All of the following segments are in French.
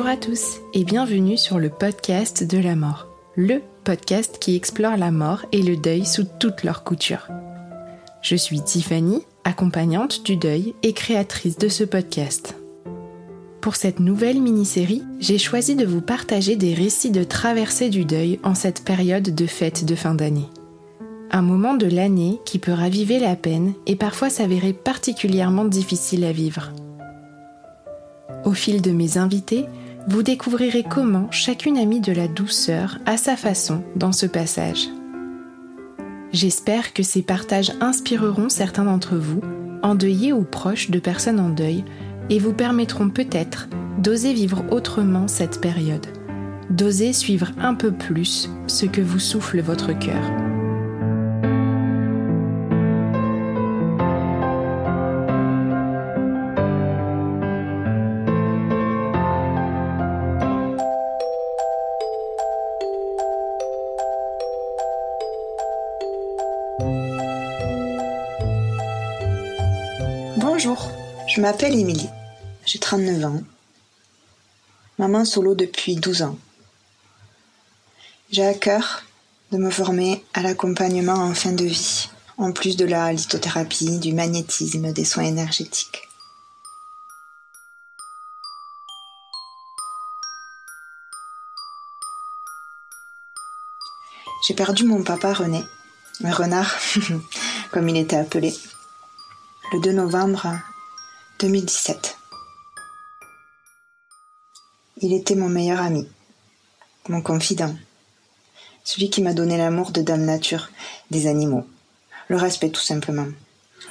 Bonjour à tous et bienvenue sur le podcast de la mort, le podcast qui explore la mort et le deuil sous toutes leurs coutures. Je suis Tiffany, accompagnante du deuil et créatrice de ce podcast. Pour cette nouvelle mini-série, j'ai choisi de vous partager des récits de traversée du deuil en cette période de fête de fin d'année. Un moment de l'année qui peut raviver la peine et parfois s'avérer particulièrement difficile à vivre. Au fil de mes invités, vous découvrirez comment chacune a mis de la douceur à sa façon dans ce passage. J'espère que ces partages inspireront certains d'entre vous, endeuillés ou proches de personnes en deuil, et vous permettront peut-être d'oser vivre autrement cette période, d'oser suivre un peu plus ce que vous souffle votre cœur. Bonjour, je m'appelle Émilie, j'ai 39 ans. Maman solo depuis 12 ans. J'ai à cœur de me former à l'accompagnement en fin de vie, en plus de la lithothérapie, du magnétisme, des soins énergétiques. J'ai perdu mon papa René, un renard, comme il était appelé, le 2 novembre 2017. Il était mon meilleur ami, mon confident, celui qui m'a donné l'amour de Dame Nature, des animaux, le respect tout simplement.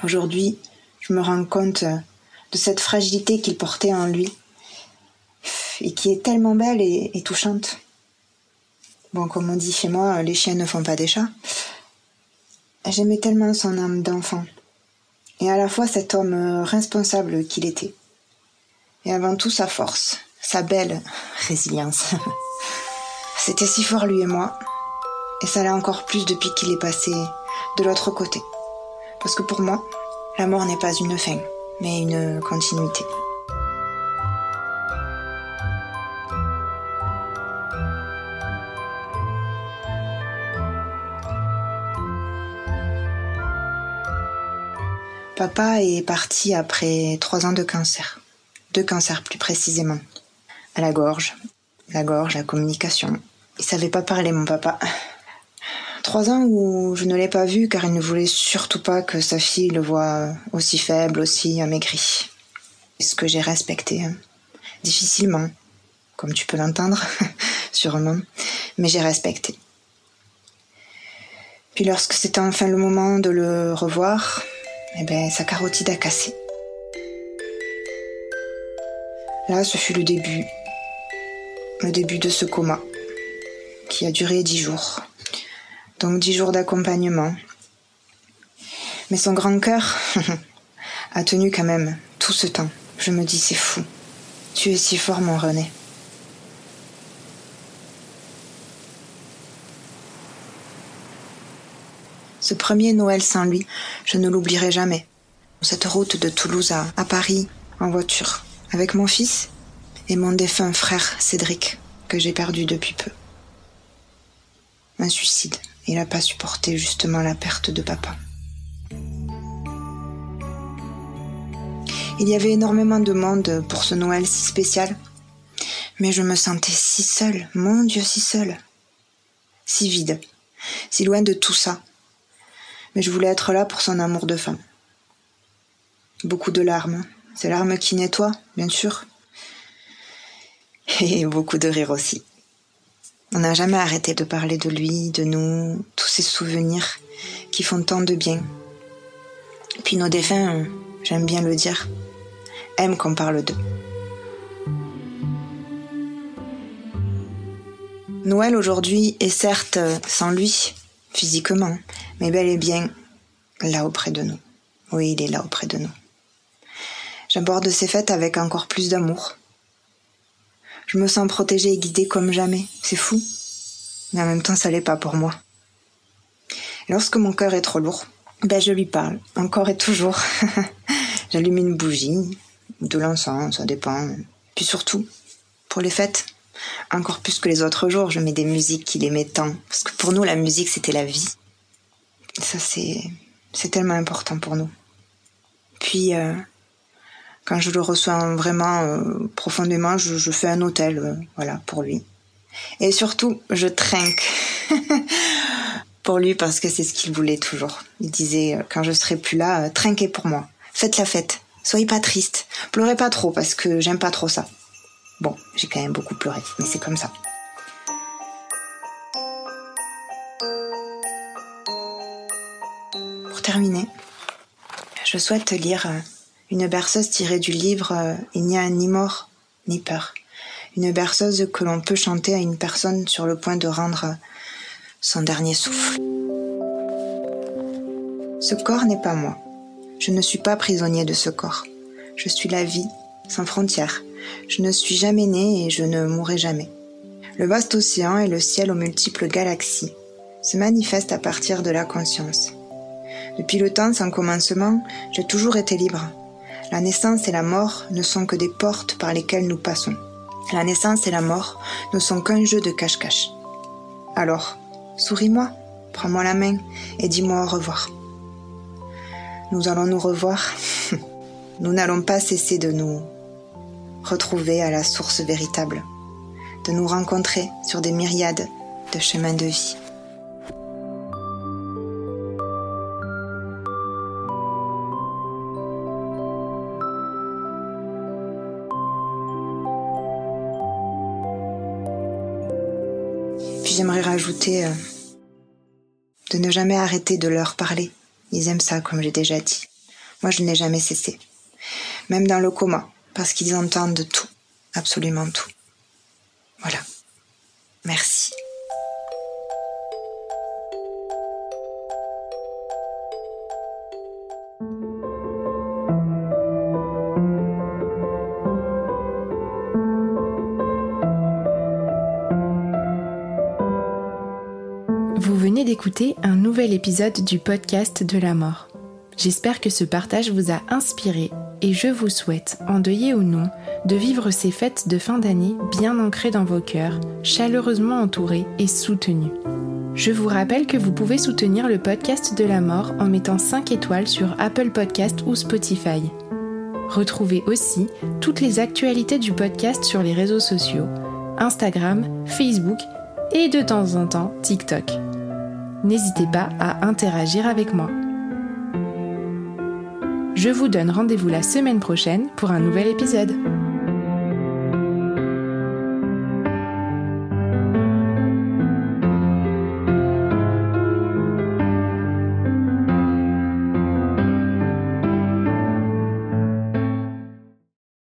Aujourd'hui, je me rends compte de cette fragilité qu'il portait en lui et qui est tellement belle et, touchante. Bon, comme on dit chez moi, les chiens ne font pas des chats. J'aimais tellement son âme d'enfant, et à la fois cet homme responsable qu'il était, et avant tout sa force, sa belle résilience. C'était si fort lui et moi, et ça l'est encore plus depuis qu'il est passé de l'autre côté. Parce que pour moi, la mort n'est pas une fin, mais une continuité. Papa est parti après trois ans de cancer. Deux cancers plus précisément. À la gorge. La gorge, la communication. Il savait pas parler, mon papa. Trois ans où je ne l'ai pas vu car il ne voulait surtout pas que sa fille le voie aussi faible, aussi amaigri. Ce que j'ai respecté. hein. Difficilement, comme tu peux l'entendre, sûrement, mais j'ai respecté. Puis lorsque c'était enfin le moment de le revoir, eh ben, sa carotide a cassé. Là, ce fut le début. Le début de ce coma, qui a duré dix jours. Donc dix jours d'accompagnement. Mais son grand cœur a tenu quand même tout ce temps. Je me dis, c'est fou. Tu es si fort, mon René. Ce premier Noël sans lui, je ne l'oublierai jamais. Cette route de Toulouse à, à Paris, en voiture, avec mon fils et mon défunt frère Cédric, que j'ai perdu depuis peu. Un suicide. Il n'a pas supporté justement la perte de papa. Il y avait énormément de monde pour ce Noël si spécial, Mais je me sentais si seule, mon Dieu, si seule. Si vide, si loin de tout ça. Mais je voulais être là pour son amour de femme. Beaucoup de larmes. Ces larmes qui nettoient, bien sûr. Et beaucoup de rire aussi. On n'a jamais arrêté de parler de lui, de nous, tous ces souvenirs qui font tant de bien. Puis nos défunts, j'aime bien le dire, aiment qu'on parle d'eux. Noël aujourd'hui est certes sans lui, physiquement, mais bel et bien là auprès de nous. Oui, il est là auprès de nous. J'aborde ces fêtes avec encore plus d'amour. Je me sens protégée et guidée comme jamais. C'est fou. Mais en même temps, ça l'est pas pour moi. Lorsque mon cœur est trop lourd, ben je lui parle, encore et toujours. J'allume une bougie, de l'encens, ça dépend. Puis surtout, pour les fêtes, encore plus que les autres jours, je mets des musiques qui les mettent tant. Parce que pour nous, la musique, c'était la vie. Ça, c'est, tellement important pour nous. Puis, euh, quand je le reçois vraiment euh, profondément, je, fais un hôtel, euh, voilà, pour lui. Et surtout, je trinque pour lui parce que c'est ce qu'il voulait toujours. Il disait, quand je serai plus là, trinquez pour moi. Faites la fête. Soyez pas triste. Pleurez pas trop parce que j'aime pas trop ça. Bon, j'ai quand même beaucoup pleuré, mais c'est comme ça. Terminer, je souhaite te lire une berceuse tirée du livre euh, Il n'y a ni mort ni peur. Une berceuse que l'on peut chanter à une personne sur le point de rendre son dernier souffle. Ce corps n'est pas moi. Je ne suis pas prisonnier de ce corps. Je suis la vie, sans frontières. Je ne suis jamais né et je ne mourrai jamais. Le vaste océan et le ciel aux multiples galaxies se manifestent à partir de la conscience. Depuis le temps sans commencement, j'ai toujours été libre. La naissance et la mort ne sont que des portes par lesquelles nous passons. La naissance et la mort ne sont qu'un jeu de cache-cache. Alors, souris-moi, prends-moi la main et dis-moi au revoir. Nous allons nous revoir. nous n'allons pas cesser de nous retrouver à la source véritable, de nous rencontrer sur des myriades de chemins de vie. J'aimerais rajouter euh, de ne jamais arrêter de leur parler. Ils aiment ça, comme j'ai déjà dit. Moi, je n'ai jamais cessé. Même dans le coma, parce qu'ils entendent tout, absolument tout. Voilà. Merci. Un nouvel épisode du podcast de la mort. J'espère que ce partage vous a inspiré et je vous souhaite, endeuillé ou non, de vivre ces fêtes de fin d'année bien ancrées dans vos cœurs, chaleureusement entourées et soutenues. Je vous rappelle que vous pouvez soutenir le podcast de la mort en mettant 5 étoiles sur Apple Podcast ou Spotify. Retrouvez aussi toutes les actualités du podcast sur les réseaux sociaux, Instagram, Facebook et de temps en temps TikTok n'hésitez pas à interagir avec moi. Je vous donne rendez-vous la semaine prochaine pour un nouvel épisode.